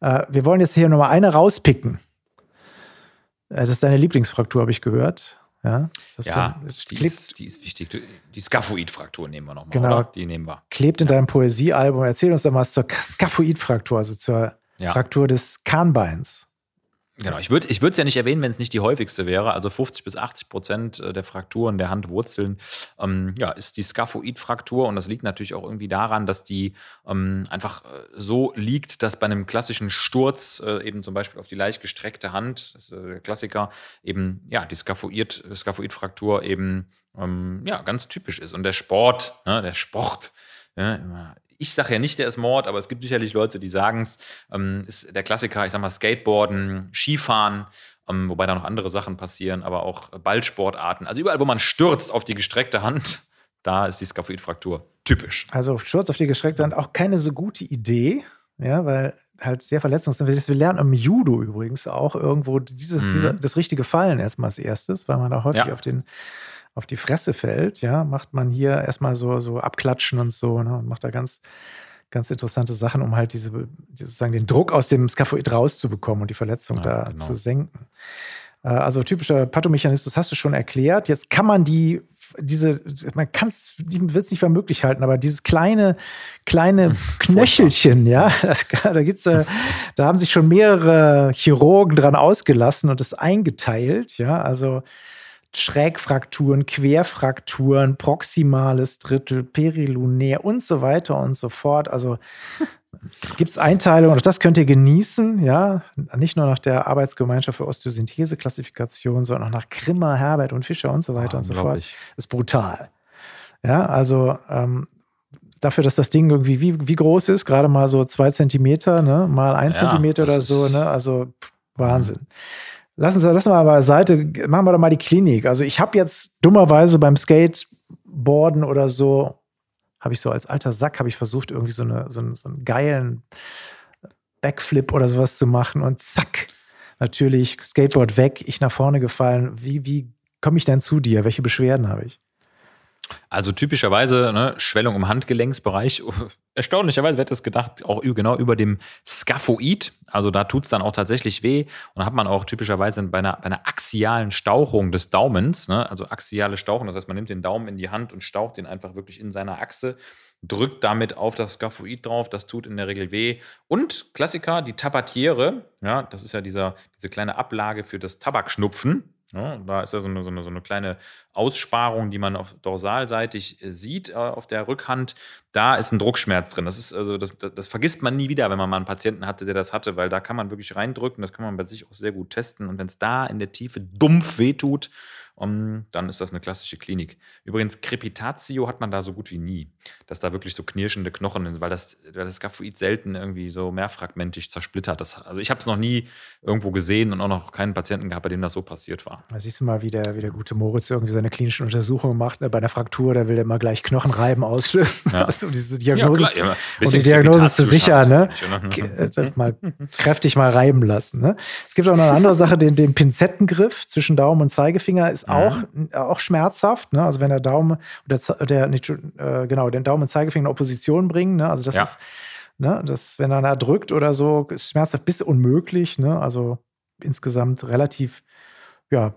Äh, wir wollen jetzt hier nochmal eine rauspicken. Äh, das ist deine Lieblingsfraktur, habe ich gehört. Ja, ja so, die, ist, die, ist, wichtig. Die Skaphoid-Fraktur nehmen wir nochmal, genau. Oder? Die nehmen wir. Klebt in ja. deinem Poesiealbum. Erzähl uns doch mal zur Skaphoid-Fraktur, also zur ja. Fraktur des Kahnbeins. Genau, ich würde es ja nicht erwähnen, wenn es nicht die häufigste wäre. Also 50 bis 80 Prozent äh, der Frakturen der Handwurzeln ähm, ja, ist die Skaphoid-Fraktur. Und das liegt natürlich auch irgendwie daran, dass die ähm, einfach äh, so liegt, dass bei einem klassischen Sturz, äh, eben zum Beispiel auf die leicht gestreckte Hand, das ist äh, der Klassiker, eben ja, die Skaphoid-Fraktur eben ähm, ja, ganz typisch ist. Und der Sport, ne, der Sport, ja, ich sage ja nicht, der ist Mord, aber es gibt sicherlich Leute, die sagen es. Ähm, ist der Klassiker, ich sag mal, Skateboarden, Skifahren, ähm, wobei da noch andere Sachen passieren, aber auch Ballsportarten. Also überall, wo man stürzt auf die gestreckte Hand, da ist die Skaphoidfraktur typisch. Also Sturz auf die gestreckte Hand auch keine so gute Idee, ja, weil halt sehr verletzungsempfindlich ist. Wir lernen im Judo übrigens auch irgendwo dieses, mhm. dieser, das richtige Fallen erstmal als erstes, weil man da häufig ja. auf den auf die Fresse fällt, ja, macht man hier erstmal so, so abklatschen und so, ne, und macht da ganz, ganz interessante Sachen, um halt diese, sozusagen den Druck aus dem Skaphoid rauszubekommen und die Verletzung ja, da genau. zu senken. Äh, also typischer Pathomechanismus hast du schon erklärt. Jetzt kann man die, diese, man kann es, die wird es nicht für möglich halten, aber dieses kleine, kleine Knöchelchen, ja, das, da gibt's, äh, da haben sich schon mehrere Chirurgen dran ausgelassen und es eingeteilt, ja, also Schrägfrakturen, Querfrakturen, proximales Drittel, perilunär und so weiter und so fort. Also gibt es Einteilungen und das könnt ihr genießen, ja, nicht nur nach der Arbeitsgemeinschaft für Osteosynthese-Klassifikation, sondern auch nach Krimmer, Herbert und Fischer und so weiter oh, und so fort. Ist brutal. Ja, also ähm, dafür, dass das Ding irgendwie wie, wie groß ist, gerade mal so zwei Zentimeter, ne, mal ein ja, Zentimeter oder so, ne, also Wahnsinn. Mhm. Lass uns das mal beiseite. Machen wir doch mal die Klinik. Also ich habe jetzt dummerweise beim Skateboarden oder so, habe ich so als alter Sack, habe ich versucht, irgendwie so, eine, so, einen, so einen geilen Backflip oder sowas zu machen und zack, natürlich Skateboard weg, ich nach vorne gefallen. Wie, wie komme ich denn zu dir? Welche Beschwerden habe ich? Also typischerweise ne, Schwellung im Handgelenksbereich. Erstaunlicherweise wird das gedacht, auch genau über dem Skaphoid. Also da tut es dann auch tatsächlich weh. Und da hat man auch typischerweise bei einer, bei einer axialen Stauchung des Daumens, ne, also axiale Stauchung, das heißt, man nimmt den Daumen in die Hand und staucht den einfach wirklich in seiner Achse, drückt damit auf das Skaphoid drauf. Das tut in der Regel weh. Und Klassiker, die Tabatiere, ja, das ist ja dieser, diese kleine Ablage für das Tabakschnupfen. Ja, da ist ja so eine, so, eine, so eine, kleine Aussparung, die man auf dorsalseitig äh, sieht äh, auf der Rückhand. Da ist ein Druckschmerz drin. Das ist also das, das, vergisst man nie wieder, wenn man mal einen Patienten hatte, der das hatte, weil da kann man wirklich reindrücken. Das kann man bei sich auch sehr gut testen. Und wenn es da in der Tiefe dumpf wehtut, um, dann ist das eine klassische Klinik. Übrigens, Crepitatio hat man da so gut wie nie, dass da wirklich so knirschende Knochen sind, weil das, weil das Skaphoid selten irgendwie so mehrfragmentig zersplittert. Das, also ich habe es noch nie irgendwo gesehen und auch noch keinen Patienten gehabt, bei dem das so passiert war. Da siehst du mal, wie der, wie der gute Moritz irgendwie seine klinischen Untersuchungen macht. Ne? Bei einer Fraktur, da will er immer gleich Knochenreiben auslösen, ja. um diese Diagnose, ja, klar, um die Diagnose zu sichern. Ne? Äh, mal kräftig mal reiben lassen. Ne? Es gibt auch noch eine andere Sache, den, den Pinzettengriff zwischen Daumen und Zeigefinger ist auch, mhm. auch schmerzhaft. Ne? Also wenn der Daumen oder der, nicht, äh, genau, den Daumen und Zeigefinger in Opposition bringen. Ne? Also das ja. ist, ne, das, wenn er da drückt oder so, ist schmerzhaft bis unmöglich. Ne? Also insgesamt relativ, ja,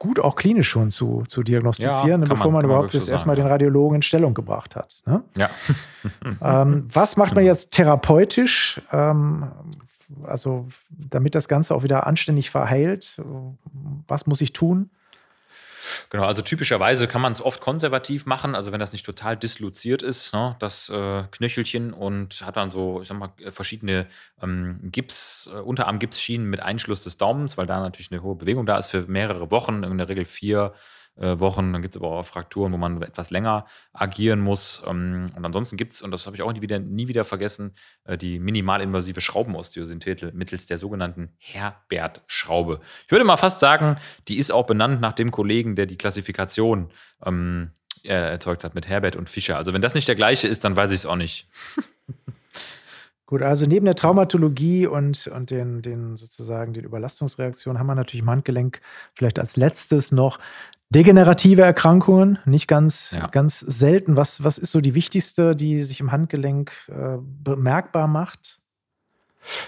gut auch klinisch schon zu, zu diagnostizieren, ja, bevor man, man überhaupt jetzt so erstmal den Radiologen in Stellung gebracht hat. Ne? Ja. ähm, was macht man jetzt therapeutisch? Ähm, also, damit das Ganze auch wieder anständig verheilt, was muss ich tun? Genau, also typischerweise kann man es oft konservativ machen, also wenn das nicht total disloziert ist, ne, das äh, Knöchelchen und hat dann so, ich sag mal, verschiedene ähm, Gips, äh, Unterarm-Gipsschienen mit Einschluss des Daumens, weil da natürlich eine hohe Bewegung da ist für mehrere Wochen, in der Regel vier äh, Wochen. Dann gibt es aber auch Frakturen, wo man etwas länger agieren muss. Ähm, und ansonsten gibt es, und das habe ich auch nie wieder, nie wieder vergessen, äh, die minimalinvasive Schraubenosteosynthese mittels der sogenannten Herbert-Schraube. Ich würde mal fast sagen, die ist auch benannt nach dem Kollegen, der die Klassifikation ähm, erzeugt hat mit Herbert und Fischer. Also wenn das nicht der gleiche ist, dann weiß ich es auch nicht. Gut, also neben der Traumatologie und, und den, den sozusagen den Überlastungsreaktionen haben wir natürlich im Handgelenk vielleicht als letztes noch Degenerative Erkrankungen, nicht ganz, ja. ganz selten. Was, was ist so die wichtigste, die sich im Handgelenk äh, bemerkbar macht?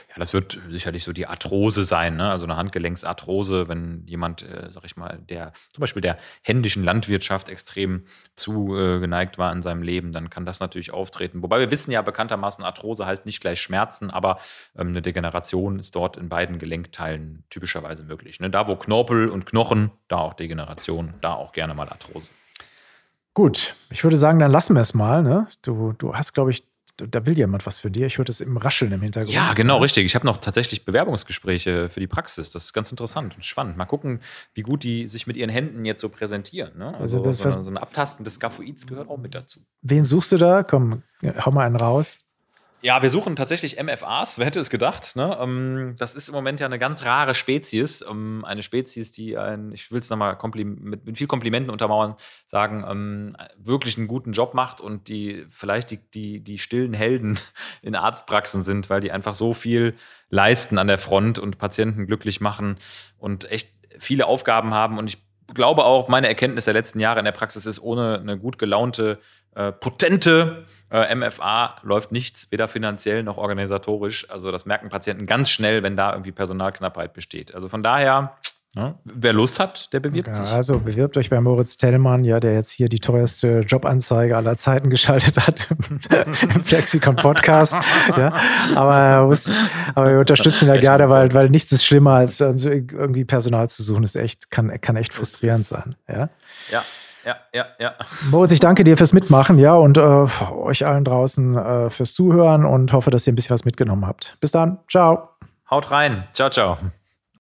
Ja, das wird sicherlich so die Arthrose sein, ne? also eine Handgelenksarthrose, wenn jemand, äh, sag ich mal, der zum Beispiel der händischen Landwirtschaft extrem zugeneigt äh, war in seinem Leben, dann kann das natürlich auftreten. Wobei wir wissen ja bekanntermaßen, Arthrose heißt nicht gleich Schmerzen, aber ähm, eine Degeneration ist dort in beiden Gelenkteilen typischerweise möglich. Ne? Da, wo Knorpel und Knochen, da auch Degeneration, da auch gerne mal Arthrose. Gut, ich würde sagen, dann lassen wir es mal. Ne? Du, du hast, glaube ich, da will jemand was für dir. Ich höre das im Rascheln im Hintergrund. Ja, genau, richtig. Ich habe noch tatsächlich Bewerbungsgespräche für die Praxis. Das ist ganz interessant und spannend. Mal gucken, wie gut die sich mit ihren Händen jetzt so präsentieren. Ne? Also, also das, so, ein Abtasten des Skaphoids gehört auch mit dazu. Wen suchst du da? Komm, hau mal einen raus. Ja, wir suchen tatsächlich MFAs. Wer hätte es gedacht? Ne? Ähm, das ist im Moment ja eine ganz rare Spezies. Ähm, eine Spezies, die ein, ich will es nochmal mit, mit viel Komplimenten untermauern, sagen, ähm, wirklich einen guten Job macht und die vielleicht die, die, die stillen Helden in Arztpraxen sind, weil die einfach so viel leisten an der Front und Patienten glücklich machen und echt viele Aufgaben haben. Und ich glaube auch, meine Erkenntnis der letzten Jahre in der Praxis ist, ohne eine gut gelaunte äh, potente äh, MFA läuft nichts, weder finanziell noch organisatorisch. Also das merken Patienten ganz schnell, wenn da irgendwie Personalknappheit besteht. Also von daher, ja, wer Lust hat, der bewirbt ja, sich. Also bewirbt euch bei Moritz Tellmann, ja, der jetzt hier die teuerste Jobanzeige aller Zeiten geschaltet hat im Flexicon Podcast. ja, aber, aber wir unterstützen ihn ja gerne, weil, weil nichts ist schlimmer als irgendwie Personal zu suchen. Ist echt, kann, kann echt frustrierend sein. Ja. Ja ja, ja, ja. Moritz, ich danke dir fürs Mitmachen, ja, und äh, euch allen draußen äh, fürs Zuhören und hoffe, dass ihr ein bisschen was mitgenommen habt. Bis dann. Ciao. Haut rein. Ciao, ciao.